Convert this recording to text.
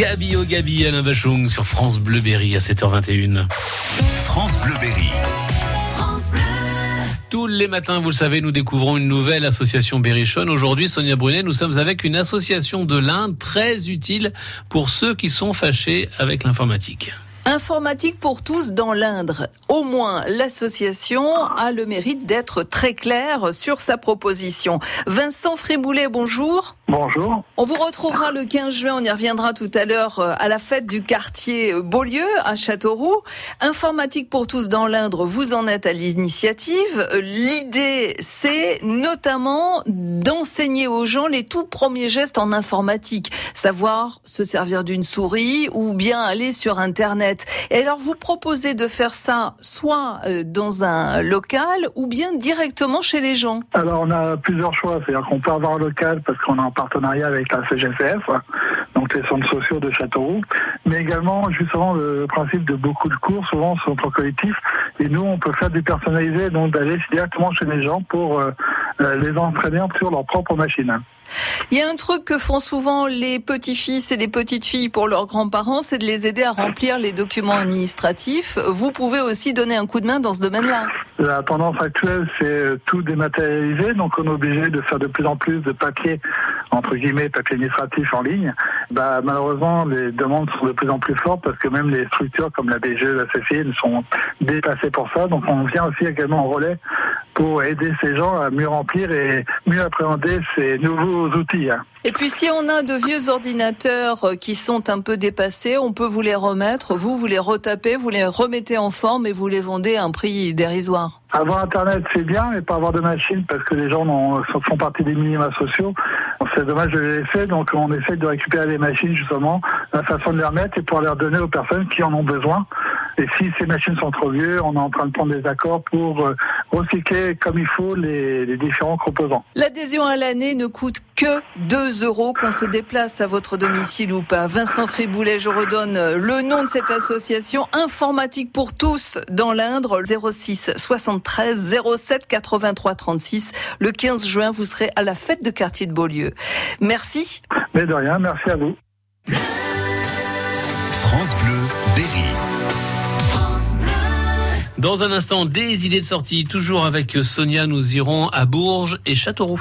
au Gabi, Alain Bachung sur France Bleu Berry à 7h21. France Bleu Berry. Tous les matins, vous le savez, nous découvrons une nouvelle association Berrichonne. Aujourd'hui, Sonia Brunet, nous sommes avec une association de l'Inde très utile pour ceux qui sont fâchés avec l'informatique. Informatique pour tous dans l'Indre. Au moins, l'association a le mérite d'être très claire sur sa proposition. Vincent Fréboulet, bonjour. Bonjour. On vous retrouvera le 15 juin, on y reviendra tout à l'heure euh, à la fête du quartier Beaulieu à Châteauroux. Informatique pour tous dans l'Indre, vous en êtes à l'initiative. L'idée, c'est notamment d'enseigner aux gens les tout premiers gestes en informatique. Savoir se servir d'une souris ou bien aller sur Internet. Et alors, vous proposez de faire ça soit euh, dans un local ou bien directement chez les gens Alors, on a plusieurs choix. C'est-à-dire qu'on peut avoir un local parce qu'on est en partenariat avec la CGCF, donc les centres sociaux de Châteauroux, mais également, justement, le principe de beaucoup de cours, souvent, sont en collectif. Et nous, on peut faire du personnalisé, donc d'aller directement chez les gens pour euh, euh, les entraîner sur leur propre machine. Il y a un truc que font souvent les petits-fils et les petites-filles pour leurs grands-parents, c'est de les aider à remplir les documents administratifs. Vous pouvez aussi donner un coup de main dans ce domaine-là. La tendance actuelle, c'est tout dématérialisé, donc on est obligé de faire de plus en plus de papier, entre guillemets, papier administratif en ligne. Bah, malheureusement, les demandes sont de plus en plus fortes parce que même les structures comme la BGE, la CFI, sont dépassées pour ça. Donc on vient aussi également en relais pour aider ces gens à mieux remplir et mieux appréhender ces nouveaux outils. Hein. Et puis si on a de vieux ordinateurs euh, qui sont un peu dépassés, on peut vous les remettre, vous, vous les retapez, vous les remettez en forme et vous les vendez à un prix dérisoire. Avoir Internet, c'est bien, mais pas avoir de machine parce que les gens font partie des minima sociaux. C'est dommage de les laisser, donc on essaie de récupérer les machines justement, la façon de les remettre et pour les redonner aux personnes qui en ont besoin. Et si ces machines sont trop vieux, on est en train de prendre des accords pour euh, recycler comme il faut les, les différents composants. L'adhésion à l'année ne coûte que 2 euros qu'on se déplace à votre domicile ou pas. Vincent Friboulet, je redonne le nom de cette association Informatique pour tous dans l'Indre, 06 73 07 83 36. Le 15 juin, vous serez à la fête de quartier de Beaulieu. Merci. Mais de rien, merci à vous. France Bleu, Berry. Dans un instant, des idées de sortie, toujours avec Sonia, nous irons à Bourges et Châteauroux.